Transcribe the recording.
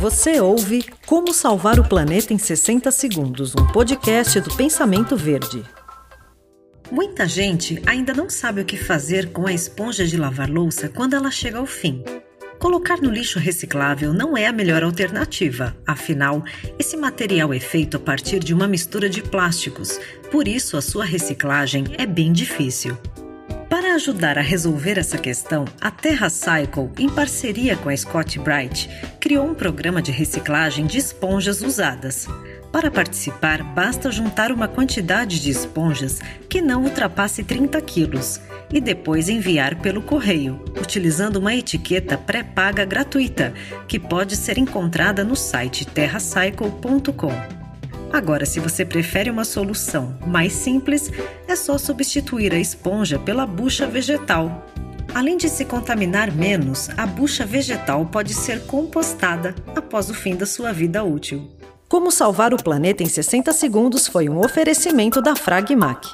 Você ouve Como Salvar o Planeta em 60 Segundos, um podcast do Pensamento Verde. Muita gente ainda não sabe o que fazer com a esponja de lavar louça quando ela chega ao fim. Colocar no lixo reciclável não é a melhor alternativa, afinal, esse material é feito a partir de uma mistura de plásticos, por isso a sua reciclagem é bem difícil. Para ajudar a resolver essa questão, a Terra Cycle, em parceria com a Scott Bright, criou um programa de reciclagem de esponjas usadas. Para participar, basta juntar uma quantidade de esponjas que não ultrapasse 30 quilos e depois enviar pelo correio, utilizando uma etiqueta pré-paga gratuita, que pode ser encontrada no site terracycle.com. Agora, se você prefere uma solução mais simples, é só substituir a esponja pela bucha vegetal. Além de se contaminar menos, a bucha vegetal pode ser compostada após o fim da sua vida útil. Como salvar o planeta em 60 segundos foi um oferecimento da Fragmac.